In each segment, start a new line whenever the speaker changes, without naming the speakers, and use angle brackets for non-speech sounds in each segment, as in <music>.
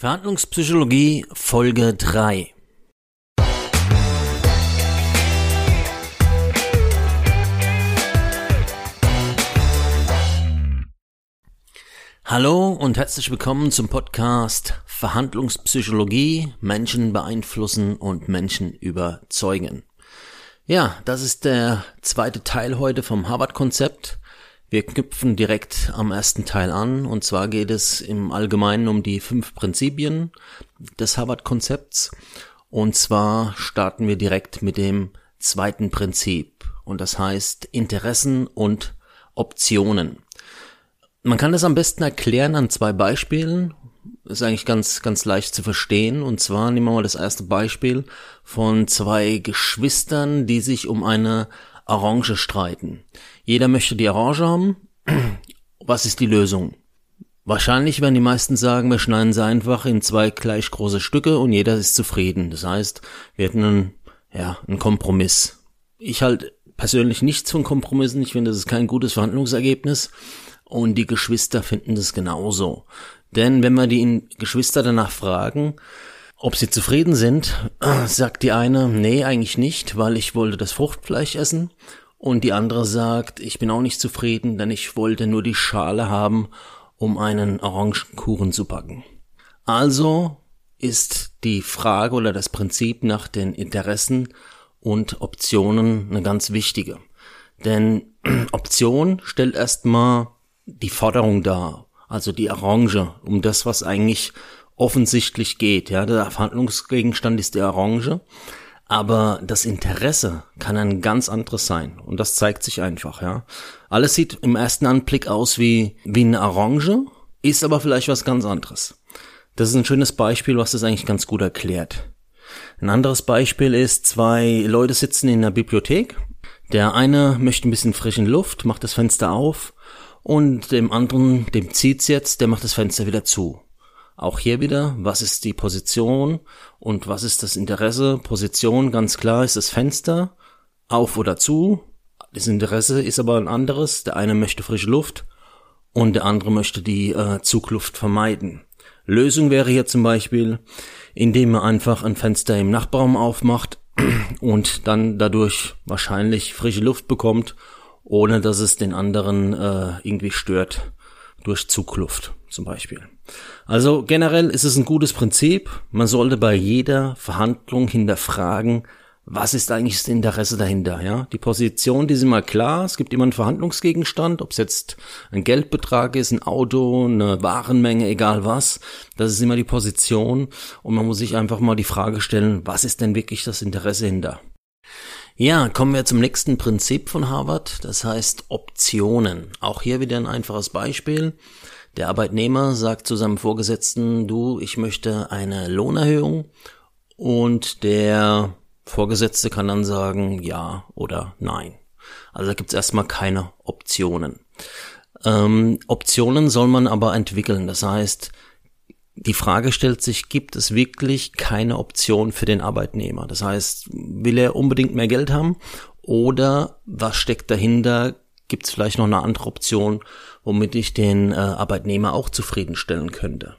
Verhandlungspsychologie Folge 3 Hallo und herzlich willkommen zum Podcast Verhandlungspsychologie Menschen beeinflussen und Menschen überzeugen. Ja, das ist der zweite Teil heute vom Harvard-Konzept. Wir knüpfen direkt am ersten Teil an und zwar geht es im Allgemeinen um die fünf Prinzipien des Harvard-Konzepts und zwar starten wir direkt mit dem zweiten Prinzip und das heißt Interessen und Optionen. Man kann das am besten erklären an zwei Beispielen. Ist eigentlich ganz, ganz leicht zu verstehen. Und zwar nehmen wir mal das erste Beispiel von zwei Geschwistern, die sich um eine Orange streiten. Jeder möchte die Orange haben. Was ist die Lösung? Wahrscheinlich werden die meisten sagen, wir schneiden sie einfach in zwei gleich große Stücke und jeder ist zufrieden. Das heißt, wir hätten einen, ja, einen Kompromiss. Ich halte persönlich nichts von Kompromissen. Ich finde, das ist kein gutes Verhandlungsergebnis. Und die Geschwister finden das genauso. Denn wenn wir die Geschwister danach fragen, ob sie zufrieden sind, <clears throat> sagt die eine, nee, eigentlich nicht, weil ich wollte das Fruchtfleisch essen. Und die andere sagt, ich bin auch nicht zufrieden, denn ich wollte nur die Schale haben, um einen Orangenkuchen zu backen. Also ist die Frage oder das Prinzip nach den Interessen und Optionen eine ganz wichtige. Denn <clears throat> Option stellt erstmal die Forderung dar, also die Orange, um das, was eigentlich offensichtlich geht. Ja, der Verhandlungsgegenstand ist die Orange, aber das Interesse kann ein ganz anderes sein und das zeigt sich einfach. Ja, alles sieht im ersten Anblick aus wie wie eine Orange, ist aber vielleicht was ganz anderes. Das ist ein schönes Beispiel, was das eigentlich ganz gut erklärt. Ein anderes Beispiel ist, zwei Leute sitzen in der Bibliothek. Der eine möchte ein bisschen frischen Luft, macht das Fenster auf und dem anderen, dem zieht's jetzt, der macht das Fenster wieder zu. Auch hier wieder, was ist die Position und was ist das Interesse? Position, ganz klar, ist das Fenster auf oder zu. Das Interesse ist aber ein anderes. Der eine möchte frische Luft und der andere möchte die äh, Zugluft vermeiden. Lösung wäre hier zum Beispiel, indem man einfach ein Fenster im Nachbarraum aufmacht <clears throat> und dann dadurch wahrscheinlich frische Luft bekommt, ohne dass es den anderen äh, irgendwie stört durch Zugluft zum Beispiel. Also generell ist es ein gutes Prinzip. Man sollte bei jeder Verhandlung hinterfragen, was ist eigentlich das Interesse dahinter, ja? Die Position, die sind mal klar. Es gibt immer einen Verhandlungsgegenstand, ob es jetzt ein Geldbetrag ist, ein Auto, eine Warenmenge, egal was. Das ist immer die Position. Und man muss sich einfach mal die Frage stellen, was ist denn wirklich das Interesse hinter? Ja, kommen wir zum nächsten Prinzip von Harvard. Das heißt Optionen. Auch hier wieder ein einfaches Beispiel. Der Arbeitnehmer sagt zu seinem Vorgesetzten, du, ich möchte eine Lohnerhöhung und der Vorgesetzte kann dann sagen ja oder nein. Also da gibt es erstmal keine Optionen. Ähm, Optionen soll man aber entwickeln. Das heißt, die Frage stellt sich, gibt es wirklich keine Option für den Arbeitnehmer? Das heißt, will er unbedingt mehr Geld haben oder was steckt dahinter? Gibt es vielleicht noch eine andere Option, womit ich den äh, Arbeitnehmer auch zufriedenstellen könnte?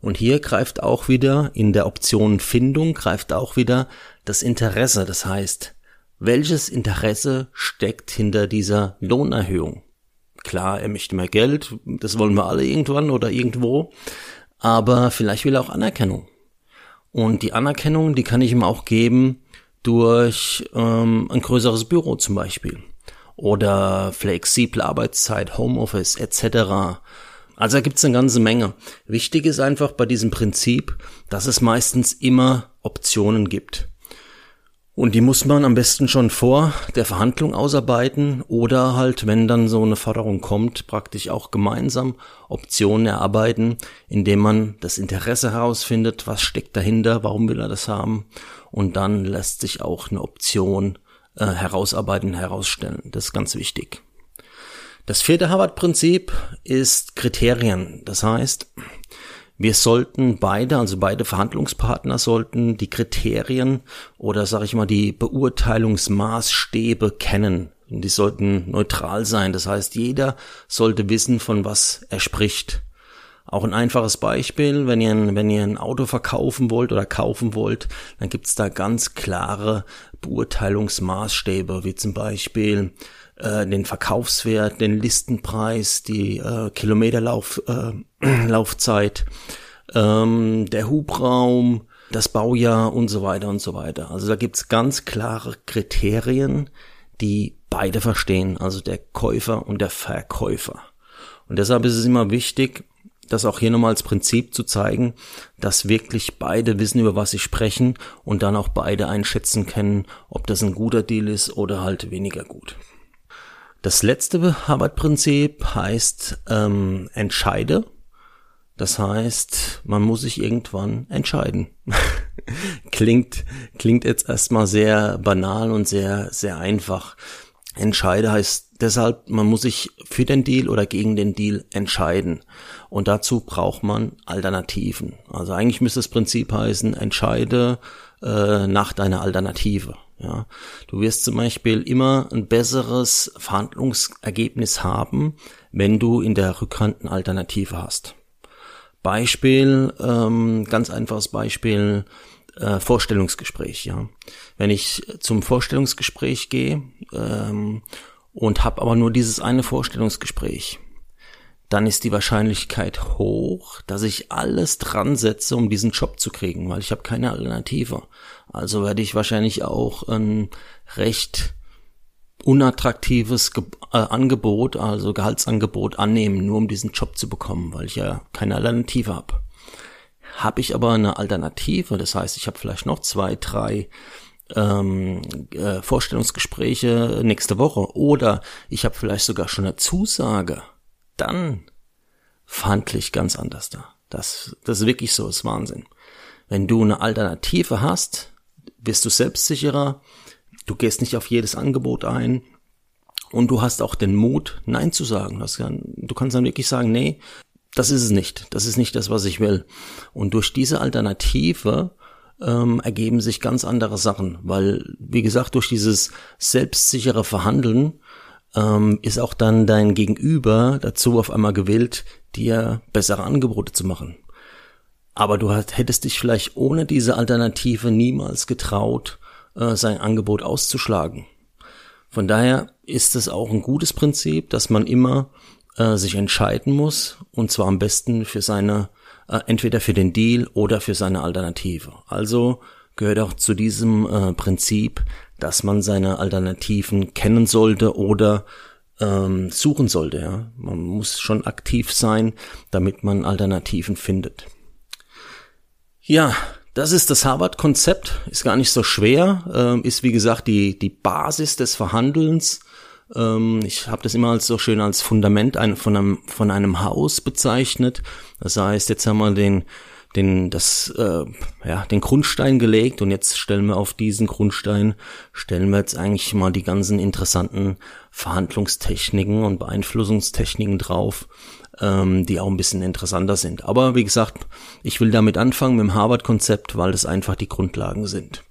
Und hier greift auch wieder in der Optionenfindung greift auch wieder das Interesse. Das heißt, welches Interesse steckt hinter dieser Lohnerhöhung? Klar, er möchte mehr Geld, das wollen wir alle irgendwann oder irgendwo, aber vielleicht will er auch Anerkennung. Und die Anerkennung, die kann ich ihm auch geben durch ähm, ein größeres Büro zum Beispiel oder flexible Arbeitszeit, Homeoffice etc. Also da gibt's eine ganze Menge. Wichtig ist einfach bei diesem Prinzip, dass es meistens immer Optionen gibt. Und die muss man am besten schon vor der Verhandlung ausarbeiten oder halt, wenn dann so eine Forderung kommt, praktisch auch gemeinsam Optionen erarbeiten, indem man das Interesse herausfindet, was steckt dahinter, warum will er das haben und dann lässt sich auch eine Option äh, herausarbeiten, herausstellen. Das ist ganz wichtig. Das vierte Harvard-Prinzip ist Kriterien. Das heißt, wir sollten beide, also beide Verhandlungspartner sollten die Kriterien oder sage ich mal die Beurteilungsmaßstäbe kennen. Und die sollten neutral sein. Das heißt, jeder sollte wissen, von was er spricht. Auch ein einfaches Beispiel, wenn ihr, ein, wenn ihr ein Auto verkaufen wollt oder kaufen wollt, dann gibt's da ganz klare Beurteilungsmaßstäbe, wie zum Beispiel äh, den Verkaufswert, den Listenpreis, die äh, Kilometerlaufzeit, äh, <clears throat> Laufzeit, ähm, der Hubraum, das Baujahr und so weiter und so weiter. Also da gibt's ganz klare Kriterien, die beide verstehen, also der Käufer und der Verkäufer. Und deshalb ist es immer wichtig, das auch hier nochmal als Prinzip zu zeigen, dass wirklich beide wissen, über was sie sprechen und dann auch beide einschätzen können, ob das ein guter Deal ist oder halt weniger gut. Das letzte Harvard-Prinzip heißt ähm, entscheide. Das heißt, man muss sich irgendwann entscheiden. <laughs> klingt, klingt jetzt erstmal sehr banal und sehr, sehr einfach. Entscheide heißt deshalb, man muss sich für den Deal oder gegen den Deal entscheiden. Und dazu braucht man Alternativen. Also eigentlich müsste das Prinzip heißen, entscheide äh, nach deiner Alternative. Ja, du wirst zum Beispiel immer ein besseres Verhandlungsergebnis haben, wenn du in der Rückhand eine Alternative hast. Beispiel, ähm, ganz einfaches Beispiel, äh, Vorstellungsgespräch. Ja, wenn ich zum Vorstellungsgespräch gehe ähm, und habe aber nur dieses eine Vorstellungsgespräch, dann ist die Wahrscheinlichkeit hoch, dass ich alles dran setze, um diesen Job zu kriegen, weil ich habe keine Alternative. Also werde ich wahrscheinlich auch ein recht unattraktives Ge äh, Angebot, also Gehaltsangebot annehmen, nur um diesen Job zu bekommen, weil ich ja keine Alternative habe. Habe ich aber eine Alternative, das heißt, ich habe vielleicht noch zwei, drei ähm, äh, Vorstellungsgespräche nächste Woche oder ich habe vielleicht sogar schon eine Zusage dann verhandle ich ganz anders da. Das, das ist wirklich so, ist Wahnsinn. Wenn du eine Alternative hast, wirst du selbstsicherer, du gehst nicht auf jedes Angebot ein und du hast auch den Mut, Nein zu sagen. Du kannst dann wirklich sagen, nee, das ist es nicht. Das ist nicht das, was ich will. Und durch diese Alternative ähm, ergeben sich ganz andere Sachen, weil, wie gesagt, durch dieses selbstsichere Verhandeln ähm, ist auch dann dein Gegenüber dazu auf einmal gewillt, dir bessere Angebote zu machen. Aber du hättest dich vielleicht ohne diese Alternative niemals getraut, äh, sein Angebot auszuschlagen. Von daher ist es auch ein gutes Prinzip, dass man immer äh, sich entscheiden muss und zwar am besten für seine äh, entweder für den Deal oder für seine Alternative. Also gehört auch zu diesem äh, Prinzip, dass man seine Alternativen kennen sollte oder ähm, suchen sollte. Ja? Man muss schon aktiv sein, damit man Alternativen findet. Ja, das ist das Harvard-Konzept, ist gar nicht so schwer, ähm, ist wie gesagt die, die Basis des Verhandelns. Ähm, ich habe das immer als so schön als Fundament ein, von, einem, von einem Haus bezeichnet. Das heißt, jetzt haben wir den den, das, äh, ja, den Grundstein gelegt und jetzt stellen wir auf diesen Grundstein, stellen wir jetzt eigentlich mal die ganzen interessanten Verhandlungstechniken und Beeinflussungstechniken drauf, ähm, die auch ein bisschen interessanter sind. Aber wie gesagt, ich will damit anfangen mit dem Harvard-Konzept, weil das einfach die Grundlagen sind.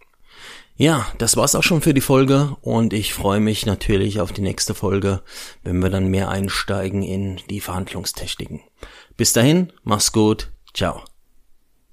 Ja, das war's auch schon für die Folge und ich freue mich natürlich auf die nächste Folge, wenn wir dann mehr einsteigen in die Verhandlungstechniken. Bis dahin, mach's gut, ciao.